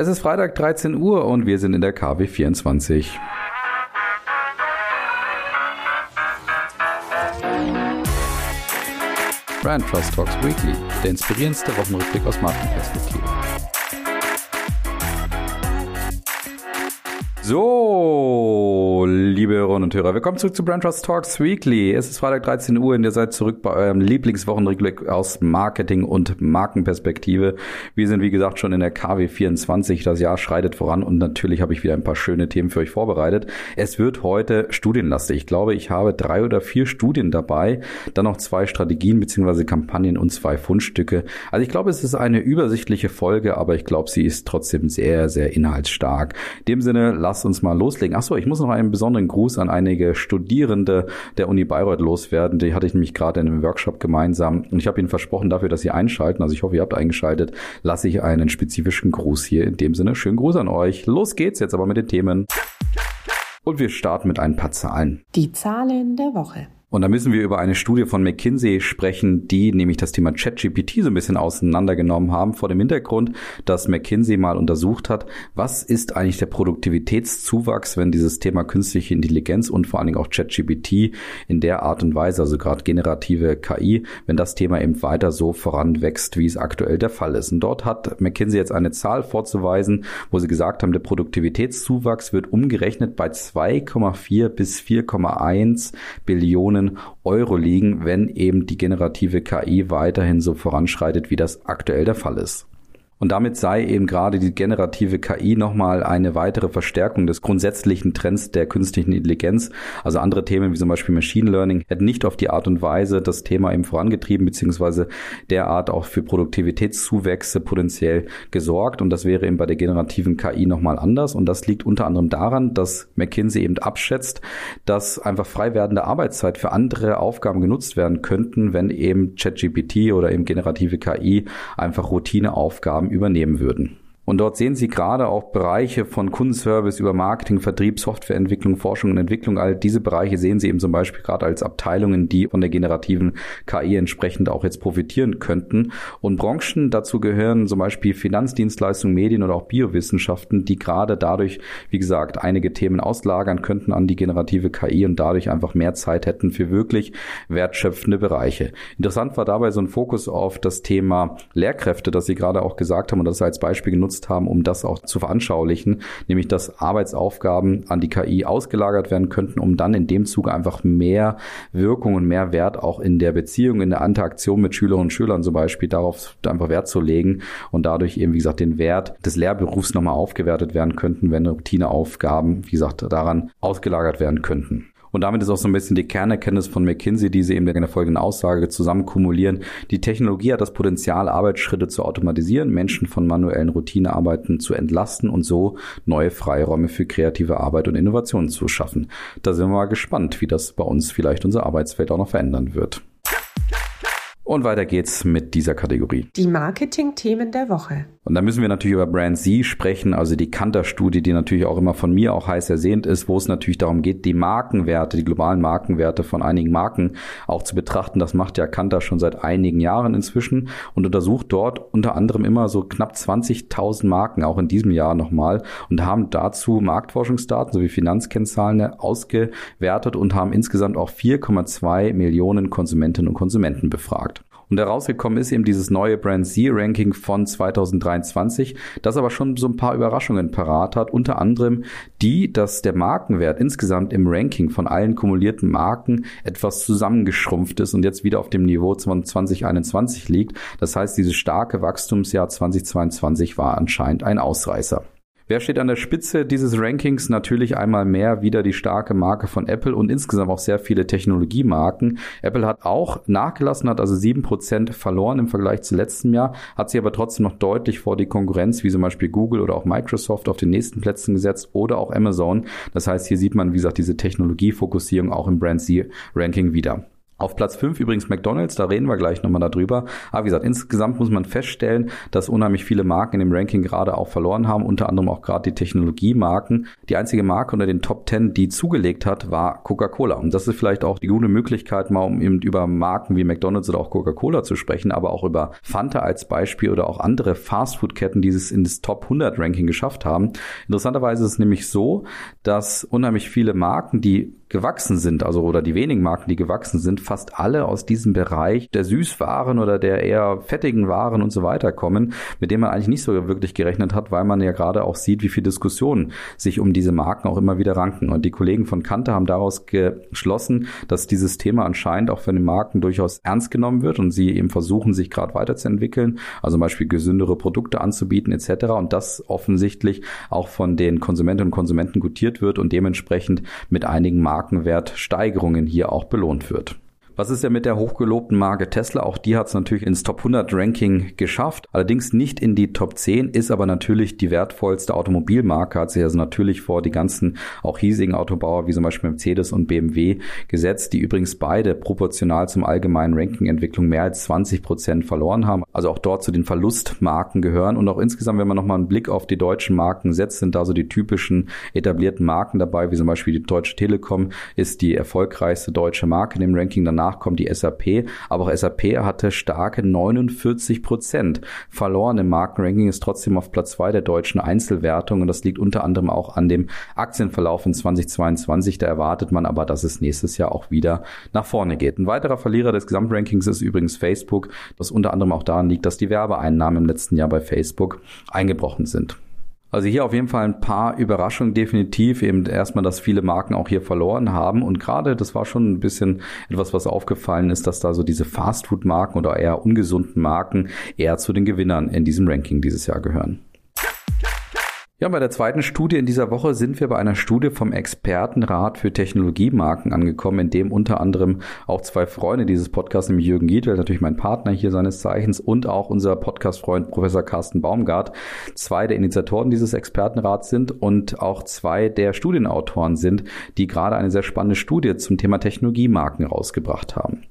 Es ist Freitag 13 Uhr und wir sind in der KW24. Brand Trust Talks Weekly, der inspirierendste Wochenrückblick aus Markenperspektive. So, liebe Hörerinnen und Hörer, willkommen zurück zu Brand Trust Talks Weekly. Es ist Freitag 13 Uhr und ihr seid zurück bei eurem Lieblingswochenrückblick aus Marketing und Markenperspektive. Wir sind, wie gesagt, schon in der KW 24. Das Jahr schreitet voran und natürlich habe ich wieder ein paar schöne Themen für euch vorbereitet. Es wird heute studienlastig. Ich glaube, ich habe drei oder vier Studien dabei, dann noch zwei Strategien bzw. Kampagnen und zwei Fundstücke. Also ich glaube, es ist eine übersichtliche Folge, aber ich glaube, sie ist trotzdem sehr, sehr inhaltsstark. In dem Sinne, lasst lass uns mal loslegen. Achso, ich muss noch einen besonderen Gruß an einige Studierende der Uni Bayreuth loswerden. Die hatte ich nämlich gerade in einem Workshop gemeinsam und ich habe ihnen versprochen, dafür, dass sie einschalten, also ich hoffe, ihr habt eingeschaltet, lasse ich einen spezifischen Gruß hier. In dem Sinne, schönen Gruß an euch. Los geht's jetzt aber mit den Themen. Und wir starten mit ein paar Zahlen. Die Zahlen der Woche. Und da müssen wir über eine Studie von McKinsey sprechen, die nämlich das Thema ChatGPT so ein bisschen auseinandergenommen haben, vor dem Hintergrund, dass McKinsey mal untersucht hat, was ist eigentlich der Produktivitätszuwachs, wenn dieses Thema künstliche Intelligenz und vor allen Dingen auch ChatGPT in der Art und Weise, also gerade generative KI, wenn das Thema eben weiter so voranwächst, wie es aktuell der Fall ist. Und dort hat McKinsey jetzt eine Zahl vorzuweisen, wo sie gesagt haben, der Produktivitätszuwachs wird umgerechnet bei 2,4 bis 4,1 Billionen Millionen Euro liegen, wenn eben die generative KI weiterhin so voranschreitet, wie das aktuell der Fall ist. Und damit sei eben gerade die generative KI nochmal eine weitere Verstärkung des grundsätzlichen Trends der künstlichen Intelligenz. Also andere Themen wie zum Beispiel Machine Learning hätten nicht auf die Art und Weise das Thema eben vorangetrieben, beziehungsweise derart auch für Produktivitätszuwächse potenziell gesorgt. Und das wäre eben bei der generativen KI nochmal anders. Und das liegt unter anderem daran, dass McKinsey eben abschätzt, dass einfach frei werdende Arbeitszeit für andere Aufgaben genutzt werden könnten, wenn eben ChatGPT oder eben generative KI einfach Routineaufgaben übernehmen würden. Und dort sehen Sie gerade auch Bereiche von Kundenservice über Marketing, Vertrieb, Softwareentwicklung, Forschung und Entwicklung. All diese Bereiche sehen Sie eben zum Beispiel gerade als Abteilungen, die von der generativen KI entsprechend auch jetzt profitieren könnten. Und Branchen dazu gehören zum Beispiel Finanzdienstleistungen, Medien oder auch Biowissenschaften, die gerade dadurch, wie gesagt, einige Themen auslagern könnten an die generative KI und dadurch einfach mehr Zeit hätten für wirklich wertschöpfende Bereiche. Interessant war dabei so ein Fokus auf das Thema Lehrkräfte, das Sie gerade auch gesagt haben und das als Beispiel genutzt genutzt haben, um das auch zu veranschaulichen, nämlich dass Arbeitsaufgaben an die KI ausgelagert werden könnten, um dann in dem Zuge einfach mehr Wirkung und mehr Wert auch in der Beziehung, in der Interaktion mit Schülerinnen und Schülern zum Beispiel darauf einfach Wert zu legen und dadurch eben, wie gesagt, den Wert des Lehrberufs nochmal aufgewertet werden könnten, wenn Routineaufgaben, wie gesagt, daran ausgelagert werden könnten. Und damit ist auch so ein bisschen die Kernerkenntnis von McKinsey, die sie eben in der folgenden Aussage zusammen kumulieren. Die Technologie hat das Potenzial, Arbeitsschritte zu automatisieren, Menschen von manuellen Routinearbeiten zu entlasten und so neue Freiräume für kreative Arbeit und Innovationen zu schaffen. Da sind wir mal gespannt, wie das bei uns vielleicht unser Arbeitsfeld auch noch verändern wird. Und weiter geht's mit dieser Kategorie. Die Marketing-Themen der Woche. Und da müssen wir natürlich über Brand Z sprechen, also die Kanter-Studie, die natürlich auch immer von mir auch heiß ersehnt ist, wo es natürlich darum geht, die Markenwerte, die globalen Markenwerte von einigen Marken auch zu betrachten. Das macht ja Kanter schon seit einigen Jahren inzwischen und untersucht dort unter anderem immer so knapp 20.000 Marken, auch in diesem Jahr nochmal, und haben dazu Marktforschungsdaten sowie Finanzkennzahlen ausgewertet und haben insgesamt auch 4,2 Millionen Konsumentinnen und Konsumenten befragt. Und herausgekommen ist eben dieses neue Brand Z-Ranking von 2023, das aber schon so ein paar Überraschungen parat hat. Unter anderem die, dass der Markenwert insgesamt im Ranking von allen kumulierten Marken etwas zusammengeschrumpft ist und jetzt wieder auf dem Niveau von 2021 liegt. Das heißt, dieses starke Wachstumsjahr 2022 war anscheinend ein Ausreißer. Wer steht an der Spitze dieses Rankings? Natürlich einmal mehr wieder die starke Marke von Apple und insgesamt auch sehr viele Technologiemarken. Apple hat auch nachgelassen, hat also sieben Prozent verloren im Vergleich zu letztem Jahr, hat sie aber trotzdem noch deutlich vor die Konkurrenz, wie zum Beispiel Google oder auch Microsoft auf den nächsten Plätzen gesetzt oder auch Amazon. Das heißt, hier sieht man, wie gesagt, diese Technologiefokussierung auch im Brand Z-Ranking wieder. Auf Platz 5 übrigens McDonald's, da reden wir gleich nochmal darüber. Aber wie gesagt, insgesamt muss man feststellen, dass unheimlich viele Marken in dem Ranking gerade auch verloren haben, unter anderem auch gerade die Technologiemarken. Die einzige Marke unter den Top 10, die zugelegt hat, war Coca-Cola. Und das ist vielleicht auch die gute Möglichkeit, mal um eben über Marken wie McDonald's oder auch Coca-Cola zu sprechen, aber auch über Fanta als Beispiel oder auch andere Fastfood-Ketten, die es in das Top 100 Ranking geschafft haben. Interessanterweise ist es nämlich so, dass unheimlich viele Marken, die gewachsen sind, also oder die wenigen Marken, die gewachsen sind, fast alle aus diesem Bereich der Süßwaren oder der eher fettigen Waren und so weiter kommen, mit dem man eigentlich nicht so wirklich gerechnet hat, weil man ja gerade auch sieht, wie viel Diskussionen sich um diese Marken auch immer wieder ranken. Und die Kollegen von Kante haben daraus geschlossen, dass dieses Thema anscheinend auch von den Marken durchaus ernst genommen wird und sie eben versuchen, sich gerade weiterzuentwickeln, also zum Beispiel gesündere Produkte anzubieten etc. Und das offensichtlich auch von den Konsumentinnen und Konsumenten gutiert wird und dementsprechend mit einigen Marken Markenwertsteigerungen hier auch belohnt wird. Was ist ja mit der hochgelobten Marke Tesla? Auch die hat es natürlich ins Top 100 Ranking geschafft. Allerdings nicht in die Top 10, ist aber natürlich die wertvollste Automobilmarke, hat sich also natürlich vor die ganzen auch hiesigen Autobauer wie zum Beispiel Mercedes und BMW gesetzt, die übrigens beide proportional zum allgemeinen Ranking-Entwicklung mehr als 20 Prozent verloren haben. Also auch dort zu den Verlustmarken gehören. Und auch insgesamt, wenn man nochmal einen Blick auf die deutschen Marken setzt, sind da so die typischen etablierten Marken dabei, wie zum Beispiel die Deutsche Telekom ist die erfolgreichste deutsche Marke in dem Ranking. Danach danach kommt die SAP, aber auch SAP hatte starke 49 Prozent verloren im Markenranking, ist trotzdem auf Platz zwei der deutschen Einzelwertung und das liegt unter anderem auch an dem Aktienverlauf in 2022. Da erwartet man aber, dass es nächstes Jahr auch wieder nach vorne geht. Ein weiterer Verlierer des Gesamtrankings ist übrigens Facebook, was unter anderem auch daran liegt, dass die Werbeeinnahmen im letzten Jahr bei Facebook eingebrochen sind. Also hier auf jeden Fall ein paar Überraschungen definitiv. Eben erstmal, dass viele Marken auch hier verloren haben. Und gerade, das war schon ein bisschen etwas, was aufgefallen ist, dass da so diese Fastfood-Marken oder eher ungesunden Marken eher zu den Gewinnern in diesem Ranking dieses Jahr gehören. Ja, bei der zweiten Studie in dieser Woche sind wir bei einer Studie vom Expertenrat für Technologiemarken angekommen, in dem unter anderem auch zwei Freunde dieses Podcasts, nämlich Jürgen Giedel, natürlich mein Partner hier seines Zeichens, und auch unser Podcast-Freund Professor Carsten Baumgart, zwei der Initiatoren dieses Expertenrats sind und auch zwei der Studienautoren sind, die gerade eine sehr spannende Studie zum Thema Technologiemarken rausgebracht haben.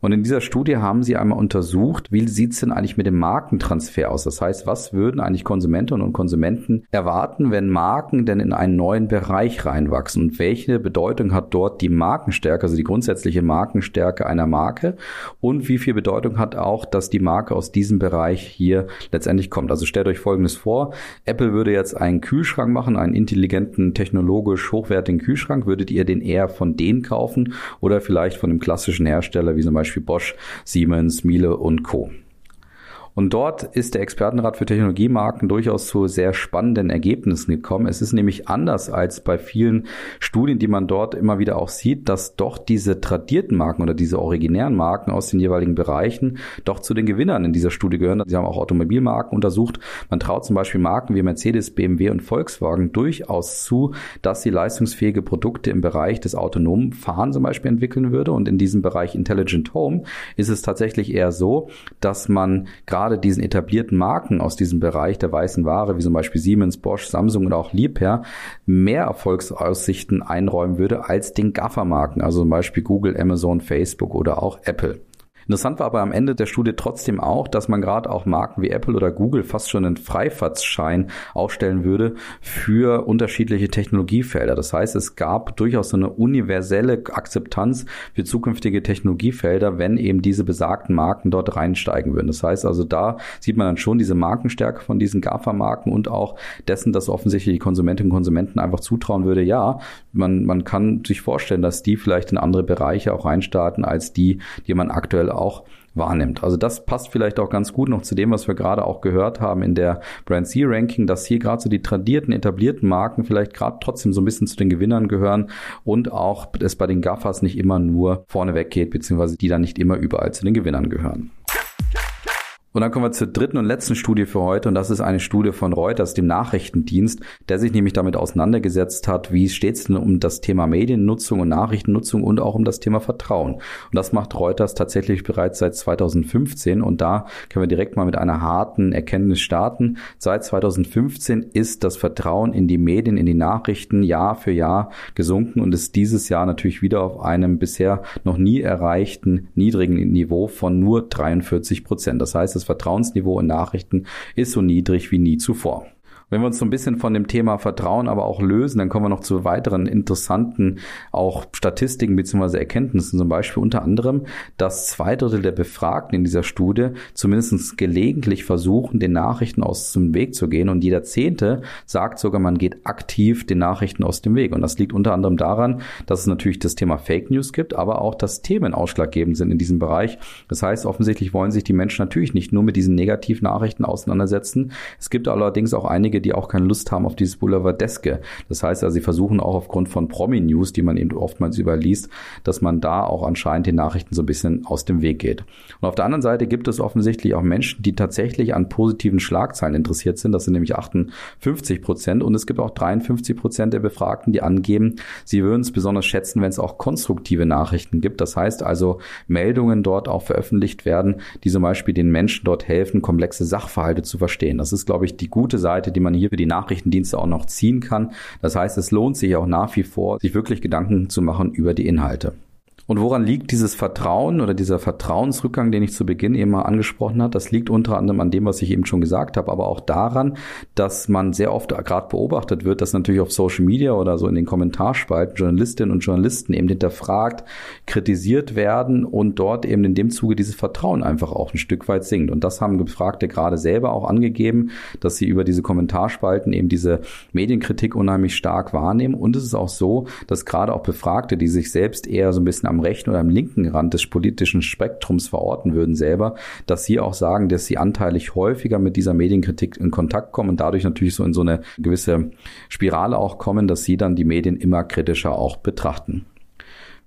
Und in dieser Studie haben sie einmal untersucht, wie sieht's denn eigentlich mit dem Markentransfer aus? Das heißt, was würden eigentlich Konsumentinnen und Konsumenten erwarten, wenn Marken denn in einen neuen Bereich reinwachsen? Und welche Bedeutung hat dort die Markenstärke, also die grundsätzliche Markenstärke einer Marke? Und wie viel Bedeutung hat auch, dass die Marke aus diesem Bereich hier letztendlich kommt? Also stellt euch Folgendes vor. Apple würde jetzt einen Kühlschrank machen, einen intelligenten, technologisch hochwertigen Kühlschrank. Würdet ihr den eher von denen kaufen oder vielleicht von einem klassischen Hersteller wie zum Beispiel Beispiel Bosch, Siemens, Miele und Co. Und dort ist der Expertenrat für Technologiemarken durchaus zu sehr spannenden Ergebnissen gekommen. Es ist nämlich anders als bei vielen Studien, die man dort immer wieder auch sieht, dass doch diese tradierten Marken oder diese originären Marken aus den jeweiligen Bereichen doch zu den Gewinnern in dieser Studie gehören. Sie haben auch Automobilmarken untersucht. Man traut zum Beispiel Marken wie Mercedes, BMW und Volkswagen durchaus zu, dass sie leistungsfähige Produkte im Bereich des autonomen Fahren zum Beispiel entwickeln würde. Und in diesem Bereich Intelligent Home ist es tatsächlich eher so, dass man gerade gerade diesen etablierten Marken aus diesem Bereich der weißen Ware, wie zum Beispiel Siemens, Bosch, Samsung oder auch Liebherr, mehr Erfolgsaussichten einräumen würde als den GAFA-Marken, also zum Beispiel Google, Amazon, Facebook oder auch Apple. Interessant war aber am Ende der Studie trotzdem auch, dass man gerade auch Marken wie Apple oder Google fast schon einen Freifahrtsschein aufstellen würde für unterschiedliche Technologiefelder. Das heißt, es gab durchaus so eine universelle Akzeptanz für zukünftige Technologiefelder, wenn eben diese besagten Marken dort reinsteigen würden. Das heißt also, da sieht man dann schon diese Markenstärke von diesen GAFA-Marken und auch dessen, dass offensichtlich die Konsumentinnen und Konsumenten einfach zutrauen würde, ja, man, man kann sich vorstellen, dass die vielleicht in andere Bereiche auch reinstarten als die, die man aktuell auch wahrnimmt. Also das passt vielleicht auch ganz gut noch zu dem, was wir gerade auch gehört haben in der Brand C Ranking, dass hier gerade so die tradierten, etablierten Marken vielleicht gerade trotzdem so ein bisschen zu den Gewinnern gehören und auch es bei den Gaffers nicht immer nur vorne weggeht, beziehungsweise die dann nicht immer überall zu den Gewinnern gehören. Und dann kommen wir zur dritten und letzten Studie für heute und das ist eine Studie von Reuters, dem Nachrichtendienst, der sich nämlich damit auseinandergesetzt hat, wie steht es denn um das Thema Mediennutzung und Nachrichtennutzung und auch um das Thema Vertrauen. Und das macht Reuters tatsächlich bereits seit 2015 und da können wir direkt mal mit einer harten Erkenntnis starten. Seit 2015 ist das Vertrauen in die Medien, in die Nachrichten Jahr für Jahr gesunken und ist dieses Jahr natürlich wieder auf einem bisher noch nie erreichten niedrigen Niveau von nur 43 Prozent. Das heißt, das Vertrauensniveau in Nachrichten ist so niedrig wie nie zuvor. Wenn wir uns so ein bisschen von dem Thema Vertrauen aber auch lösen, dann kommen wir noch zu weiteren interessanten auch Statistiken bzw. Erkenntnissen. Zum Beispiel unter anderem, dass zwei Drittel der Befragten in dieser Studie zumindest gelegentlich versuchen, den Nachrichten aus dem Weg zu gehen. Und jeder Zehnte sagt sogar, man geht aktiv den Nachrichten aus dem Weg. Und das liegt unter anderem daran, dass es natürlich das Thema Fake News gibt, aber auch, dass Themen ausschlaggebend sind in diesem Bereich. Das heißt, offensichtlich wollen sich die Menschen natürlich nicht nur mit diesen Negativnachrichten auseinandersetzen. Es gibt allerdings auch einige einige, die auch keine Lust haben auf dieses Boulevardeske. Das heißt also, sie versuchen auch aufgrund von Promi-News, die man eben oftmals überliest, dass man da auch anscheinend den Nachrichten so ein bisschen aus dem Weg geht. Und auf der anderen Seite gibt es offensichtlich auch Menschen, die tatsächlich an positiven Schlagzeilen interessiert sind. Das sind nämlich 58 Prozent. Und es gibt auch 53 Prozent der Befragten, die angeben, sie würden es besonders schätzen, wenn es auch konstruktive Nachrichten gibt. Das heißt also, Meldungen dort auch veröffentlicht werden, die zum Beispiel den Menschen dort helfen, komplexe Sachverhalte zu verstehen. Das ist, glaube ich, die gute Seite, die man man hier für die Nachrichtendienste auch noch ziehen kann. Das heißt, es lohnt sich auch nach wie vor, sich wirklich Gedanken zu machen über die Inhalte. Und woran liegt dieses Vertrauen oder dieser Vertrauensrückgang, den ich zu Beginn eben mal angesprochen habe? Das liegt unter anderem an dem, was ich eben schon gesagt habe, aber auch daran, dass man sehr oft gerade beobachtet wird, dass natürlich auf Social Media oder so in den Kommentarspalten Journalistinnen und Journalisten eben hinterfragt, kritisiert werden und dort eben in dem Zuge dieses Vertrauen einfach auch ein Stück weit sinkt. Und das haben Gefragte gerade selber auch angegeben, dass sie über diese Kommentarspalten eben diese Medienkritik unheimlich stark wahrnehmen. Und es ist auch so, dass gerade auch Befragte, die sich selbst eher so ein bisschen am am rechten oder am linken Rand des politischen Spektrums verorten würden selber, dass sie auch sagen, dass sie anteilig häufiger mit dieser Medienkritik in Kontakt kommen und dadurch natürlich so in so eine gewisse Spirale auch kommen, dass sie dann die Medien immer kritischer auch betrachten.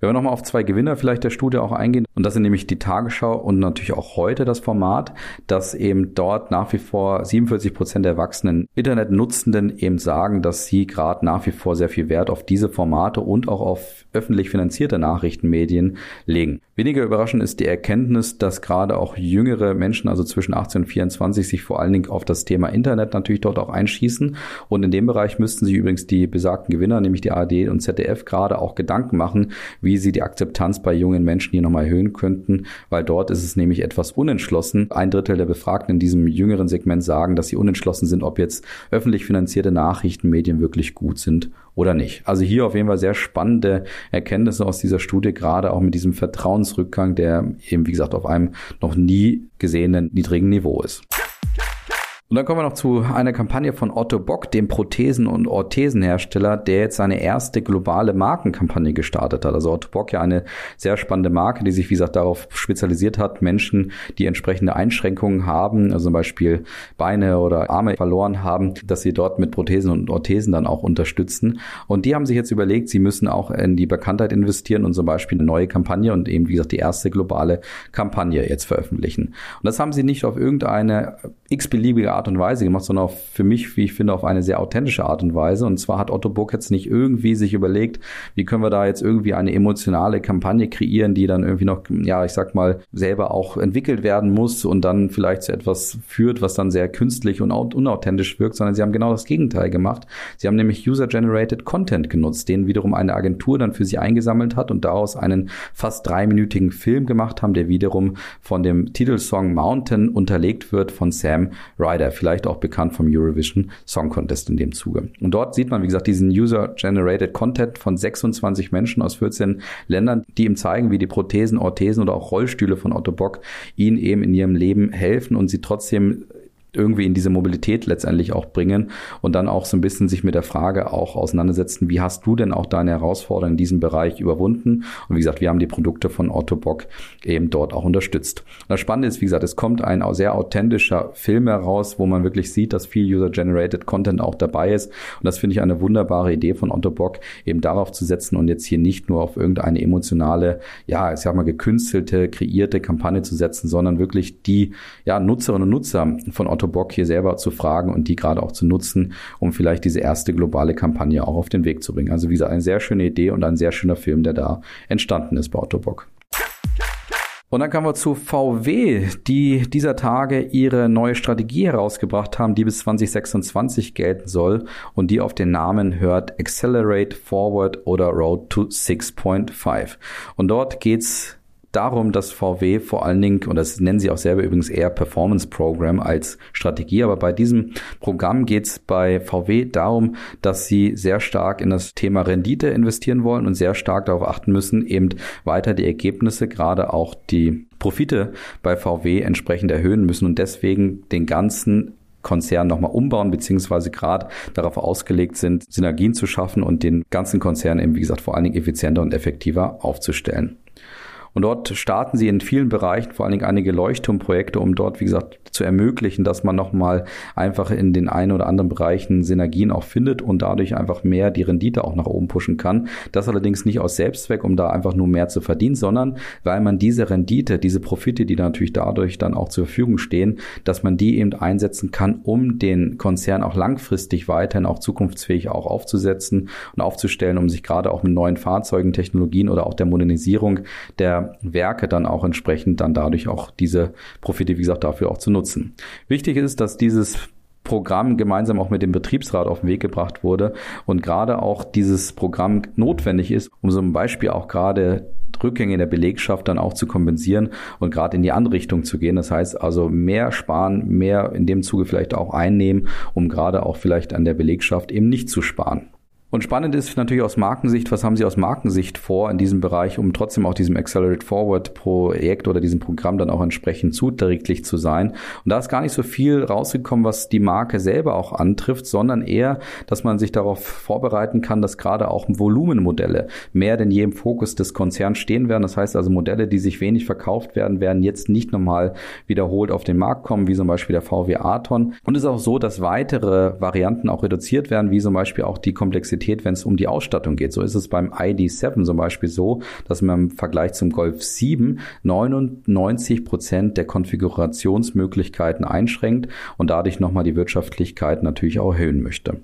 Wenn wir nochmal auf zwei Gewinner vielleicht der Studie auch eingehen, und das sind nämlich die Tagesschau und natürlich auch heute das Format, dass eben dort nach wie vor 47 Prozent der erwachsenen Internetnutzenden eben sagen, dass sie gerade nach wie vor sehr viel Wert auf diese Formate und auch auf öffentlich finanzierte Nachrichtenmedien legen. Weniger überraschend ist die Erkenntnis, dass gerade auch jüngere Menschen, also zwischen 18 und 24, sich vor allen Dingen auf das Thema Internet natürlich dort auch einschießen. Und in dem Bereich müssten sich übrigens die besagten Gewinner, nämlich die ARD und ZDF, gerade auch Gedanken machen, wie sie die Akzeptanz bei jungen Menschen hier nochmal erhöhen könnten, weil dort ist es nämlich etwas unentschlossen. Ein Drittel der Befragten in diesem jüngeren Segment sagen, dass sie unentschlossen sind, ob jetzt öffentlich finanzierte Nachrichtenmedien wirklich gut sind oder nicht. Also hier auf jeden Fall sehr spannende Erkenntnisse aus dieser Studie, gerade auch mit diesem Vertrauensrückgang, der eben, wie gesagt, auf einem noch nie gesehenen niedrigen Niveau ist. Und dann kommen wir noch zu einer Kampagne von Otto Bock, dem Prothesen- und Orthesenhersteller, der jetzt seine erste globale Markenkampagne gestartet hat. Also Otto Bock ja eine sehr spannende Marke, die sich, wie gesagt, darauf spezialisiert hat, Menschen, die entsprechende Einschränkungen haben, also zum Beispiel Beine oder Arme verloren haben, dass sie dort mit Prothesen und Orthesen dann auch unterstützen. Und die haben sich jetzt überlegt, sie müssen auch in die Bekanntheit investieren und zum Beispiel eine neue Kampagne und eben, wie gesagt, die erste globale Kampagne jetzt veröffentlichen. Und das haben sie nicht auf irgendeine x-beliebige Art und Weise gemacht, sondern auch für mich, wie ich finde, auf eine sehr authentische Art und Weise. Und zwar hat Otto Bock jetzt nicht irgendwie sich überlegt, wie können wir da jetzt irgendwie eine emotionale Kampagne kreieren, die dann irgendwie noch, ja, ich sag mal, selber auch entwickelt werden muss und dann vielleicht zu etwas führt, was dann sehr künstlich und unauthentisch wirkt, sondern sie haben genau das Gegenteil gemacht. Sie haben nämlich User-Generated Content genutzt, den wiederum eine Agentur dann für sie eingesammelt hat und daraus einen fast dreiminütigen Film gemacht haben, der wiederum von dem Titelsong Mountain unterlegt wird von Sam Ryder vielleicht auch bekannt vom Eurovision Song Contest in dem Zuge. Und dort sieht man, wie gesagt, diesen User-Generated Content von 26 Menschen aus 14 Ländern, die ihm zeigen, wie die Prothesen, Orthesen oder auch Rollstühle von Otto Bock ihnen eben in ihrem Leben helfen und sie trotzdem irgendwie in diese Mobilität letztendlich auch bringen und dann auch so ein bisschen sich mit der Frage auch auseinandersetzen, wie hast du denn auch deine Herausforderungen in diesem Bereich überwunden? Und wie gesagt, wir haben die Produkte von Otto Bock eben dort auch unterstützt. Und das Spannende ist, wie gesagt, es kommt ein sehr authentischer Film heraus, wo man wirklich sieht, dass viel User-Generated Content auch dabei ist. Und das finde ich eine wunderbare Idee von Otto Bock, eben darauf zu setzen und jetzt hier nicht nur auf irgendeine emotionale, ja, ich sag mal gekünstelte, kreierte Kampagne zu setzen, sondern wirklich die ja, Nutzerinnen und Nutzer von Otto Bock hier selber zu fragen und die gerade auch zu nutzen, um vielleicht diese erste globale Kampagne auch auf den Weg zu bringen. Also wie gesagt, eine sehr schöne Idee und ein sehr schöner Film, der da entstanden ist bei Otto Bock. Und dann kommen wir zu VW, die dieser Tage ihre neue Strategie herausgebracht haben, die bis 2026 gelten soll und die auf den Namen hört Accelerate Forward oder Road to 6.5. Und dort geht's darum, dass VW vor allen Dingen, und das nennen sie auch selber übrigens eher Performance Program als Strategie, aber bei diesem Programm geht es bei VW darum, dass sie sehr stark in das Thema Rendite investieren wollen und sehr stark darauf achten müssen, eben weiter die Ergebnisse, gerade auch die Profite bei VW entsprechend erhöhen müssen und deswegen den ganzen Konzern nochmal umbauen, beziehungsweise gerade darauf ausgelegt sind, Synergien zu schaffen und den ganzen Konzern eben, wie gesagt, vor allen Dingen effizienter und effektiver aufzustellen. Und dort starten sie in vielen Bereichen, vor allen Dingen einige Leuchtturmprojekte, um dort, wie gesagt, zu ermöglichen, dass man nochmal einfach in den einen oder anderen Bereichen Synergien auch findet und dadurch einfach mehr die Rendite auch nach oben pushen kann. Das allerdings nicht aus Selbstzweck, um da einfach nur mehr zu verdienen, sondern weil man diese Rendite, diese Profite, die natürlich dadurch dann auch zur Verfügung stehen, dass man die eben einsetzen kann, um den Konzern auch langfristig weiterhin auch zukunftsfähig auch aufzusetzen und aufzustellen, um sich gerade auch mit neuen Fahrzeugen, Technologien oder auch der Modernisierung der Werke dann auch entsprechend dann dadurch auch diese Profite, wie gesagt, dafür auch zu nutzen. Wichtig ist, dass dieses Programm gemeinsam auch mit dem Betriebsrat auf den Weg gebracht wurde und gerade auch dieses Programm notwendig ist, um zum Beispiel auch gerade Rückgänge in der Belegschaft dann auch zu kompensieren und gerade in die andere Richtung zu gehen. Das heißt also mehr sparen, mehr in dem Zuge vielleicht auch einnehmen, um gerade auch vielleicht an der Belegschaft eben nicht zu sparen. Und spannend ist natürlich aus Markensicht, was haben Sie aus Markensicht vor in diesem Bereich, um trotzdem auch diesem Accelerate Forward Projekt oder diesem Programm dann auch entsprechend zuträglich zu sein. Und da ist gar nicht so viel rausgekommen, was die Marke selber auch antrifft, sondern eher, dass man sich darauf vorbereiten kann, dass gerade auch Volumenmodelle mehr denn je im Fokus des Konzerns stehen werden. Das heißt also Modelle, die sich wenig verkauft werden, werden jetzt nicht nochmal wiederholt auf den Markt kommen, wie zum Beispiel der VW Aton. Und es ist auch so, dass weitere Varianten auch reduziert werden, wie zum Beispiel auch die Komplexität Komplexität, wenn es um die Ausstattung geht. So ist es beim ID7 zum Beispiel so, dass man im Vergleich zum Golf 7 99 Prozent der Konfigurationsmöglichkeiten einschränkt und dadurch nochmal die Wirtschaftlichkeit natürlich auch erhöhen möchte.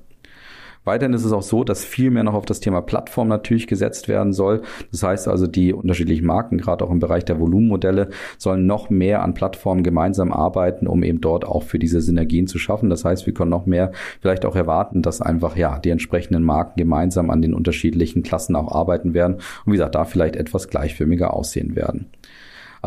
Weiterhin ist es auch so, dass viel mehr noch auf das Thema Plattform natürlich gesetzt werden soll. Das heißt also, die unterschiedlichen Marken, gerade auch im Bereich der Volumenmodelle, sollen noch mehr an Plattformen gemeinsam arbeiten, um eben dort auch für diese Synergien zu schaffen. Das heißt, wir können noch mehr vielleicht auch erwarten, dass einfach ja die entsprechenden Marken gemeinsam an den unterschiedlichen Klassen auch arbeiten werden und wie gesagt, da vielleicht etwas gleichförmiger aussehen werden.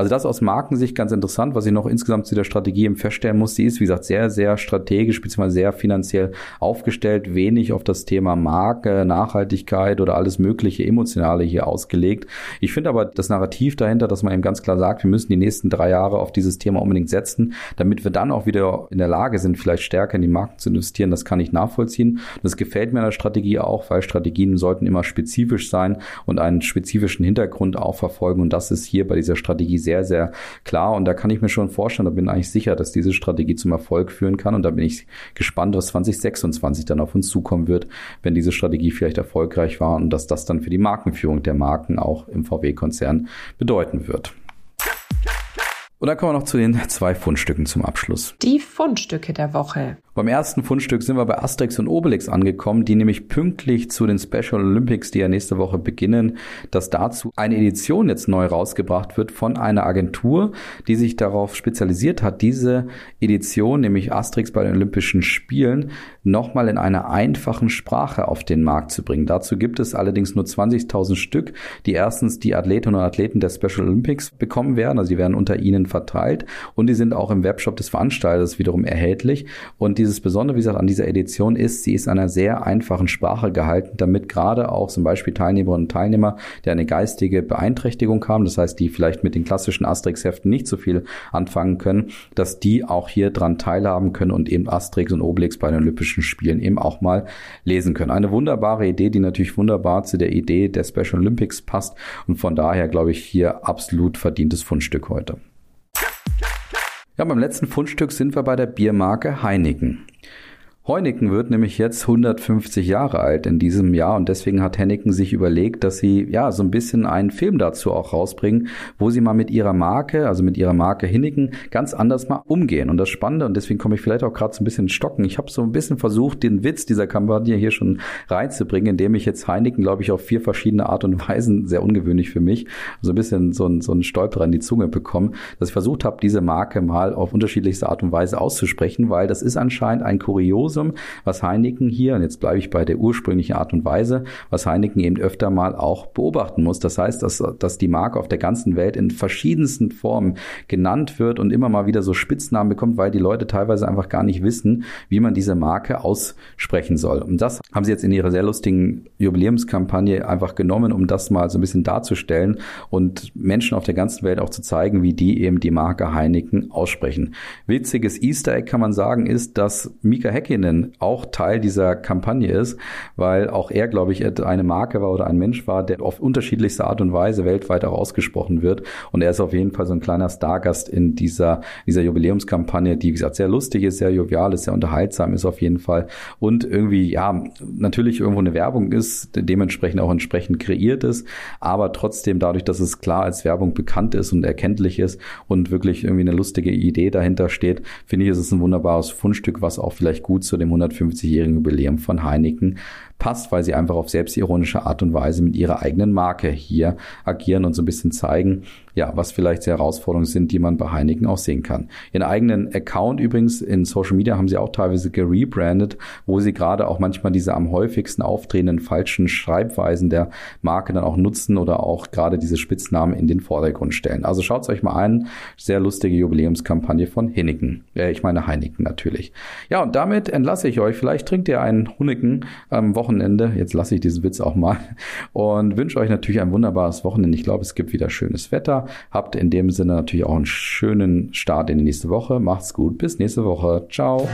Also das aus Markensicht ganz interessant. Was ich noch insgesamt zu der Strategie eben feststellen muss, sie ist, wie gesagt, sehr, sehr strategisch bzw. sehr finanziell aufgestellt, wenig auf das Thema Marke, Nachhaltigkeit oder alles mögliche Emotionale hier ausgelegt. Ich finde aber das Narrativ dahinter, dass man eben ganz klar sagt, wir müssen die nächsten drei Jahre auf dieses Thema unbedingt setzen, damit wir dann auch wieder in der Lage sind, vielleicht stärker in die Marken zu investieren, das kann ich nachvollziehen. Das gefällt mir in der Strategie auch, weil Strategien sollten immer spezifisch sein und einen spezifischen Hintergrund auch verfolgen. Und das ist hier bei dieser Strategie sehr, sehr klar. Und da kann ich mir schon vorstellen, da bin ich eigentlich sicher, dass diese Strategie zum Erfolg führen kann. Und da bin ich gespannt, was 2026 dann auf uns zukommen wird, wenn diese Strategie vielleicht erfolgreich war und dass das dann für die Markenführung der Marken auch im VW-Konzern bedeuten wird. Und dann kommen wir noch zu den zwei Fundstücken zum Abschluss. Die Fundstücke der Woche. Beim ersten Fundstück sind wir bei Asterix und Obelix angekommen, die nämlich pünktlich zu den Special Olympics, die ja nächste Woche beginnen, dass dazu eine Edition jetzt neu rausgebracht wird von einer Agentur, die sich darauf spezialisiert hat, diese Edition, nämlich Asterix bei den Olympischen Spielen, nochmal in einer einfachen Sprache auf den Markt zu bringen. Dazu gibt es allerdings nur 20.000 Stück, die erstens die Athletinnen und Athleten der Special Olympics bekommen werden, also sie werden unter ihnen verteilt und die sind auch im Webshop des Veranstalters wiederum erhältlich und diese dieses Besondere, wie gesagt, an dieser Edition ist, sie ist in einer sehr einfachen Sprache gehalten, damit gerade auch zum Beispiel Teilnehmerinnen und Teilnehmer, die eine geistige Beeinträchtigung haben, das heißt, die vielleicht mit den klassischen Asterix-Heften nicht so viel anfangen können, dass die auch hier dran teilhaben können und eben Asterix und Obelix bei den Olympischen Spielen eben auch mal lesen können. Eine wunderbare Idee, die natürlich wunderbar zu der Idee der Special Olympics passt und von daher glaube ich hier absolut verdientes Fundstück heute. Ja, beim letzten Fundstück sind wir bei der Biermarke Heineken. Heineken wird nämlich jetzt 150 Jahre alt in diesem Jahr und deswegen hat Henneken sich überlegt, dass sie ja so ein bisschen einen Film dazu auch rausbringen, wo sie mal mit ihrer Marke, also mit ihrer Marke Henneken, ganz anders mal umgehen. Und das Spannende, und deswegen komme ich vielleicht auch gerade so ein bisschen stocken, ich habe so ein bisschen versucht, den Witz dieser Kampagne hier schon reinzubringen, indem ich jetzt Heineken, glaube ich, auf vier verschiedene Art und Weisen, sehr ungewöhnlich für mich, so ein bisschen so ein, so ein Stolper an die Zunge bekommen, dass ich versucht habe, diese Marke mal auf unterschiedlichste Art und Weise auszusprechen, weil das ist anscheinend ein Kuriosum, Kuriosum, was Heineken hier, und jetzt bleibe ich bei der ursprünglichen Art und Weise, was Heineken eben öfter mal auch beobachten muss. Das heißt, dass, dass die Marke auf der ganzen Welt in verschiedensten Formen genannt wird und immer mal wieder so Spitznamen bekommt, weil die Leute teilweise einfach gar nicht wissen, wie man diese Marke aussprechen soll. Und das haben sie jetzt in ihrer sehr lustigen Jubiläumskampagne einfach genommen, um das mal so ein bisschen darzustellen und Menschen auf der ganzen Welt auch zu zeigen, wie die eben die Marke Heineken aussprechen. Witziges Easter Egg kann man sagen, ist, dass Mika Häkkinen Freundin auch Teil dieser Kampagne ist, weil auch er, glaube ich, eine Marke war oder ein Mensch war, der auf unterschiedlichste Art und Weise weltweit auch ausgesprochen wird. Und er ist auf jeden Fall so ein kleiner Stargast in dieser, dieser Jubiläumskampagne, die, wie gesagt, sehr lustig ist, sehr jovial ist, sehr unterhaltsam ist auf jeden Fall. Und irgendwie, ja, natürlich irgendwo eine Werbung ist, dementsprechend auch entsprechend kreiert ist, aber trotzdem dadurch, dass es klar als Werbung bekannt ist und erkenntlich ist und wirklich irgendwie eine lustige Idee dahinter steht, finde ich, ist es ein wunderbares Fundstück, was auch vielleicht gut zu dem 150-jährigen Jubiläum von Heineken passt, weil sie einfach auf selbstironische Art und Weise mit ihrer eigenen Marke hier agieren und so ein bisschen zeigen, ja, was vielleicht die Herausforderungen sind, die man bei Heineken auch sehen kann. Ihren eigenen Account übrigens in Social Media haben sie auch teilweise gerebrandet, wo sie gerade auch manchmal diese am häufigsten auftretenden falschen Schreibweisen der Marke dann auch nutzen oder auch gerade diese Spitznamen in den Vordergrund stellen. Also schaut es euch mal an. Sehr lustige Jubiläumskampagne von Heineken. Äh, ich meine Heineken natürlich. Ja, und damit entlasse ich euch. Vielleicht trinkt ihr einen Huniken am Wochenende Wochenende. Jetzt lasse ich diesen Witz auch mal und wünsche euch natürlich ein wunderbares Wochenende. Ich glaube, es gibt wieder schönes Wetter. Habt in dem Sinne natürlich auch einen schönen Start in die nächste Woche. Macht's gut. Bis nächste Woche. Ciao.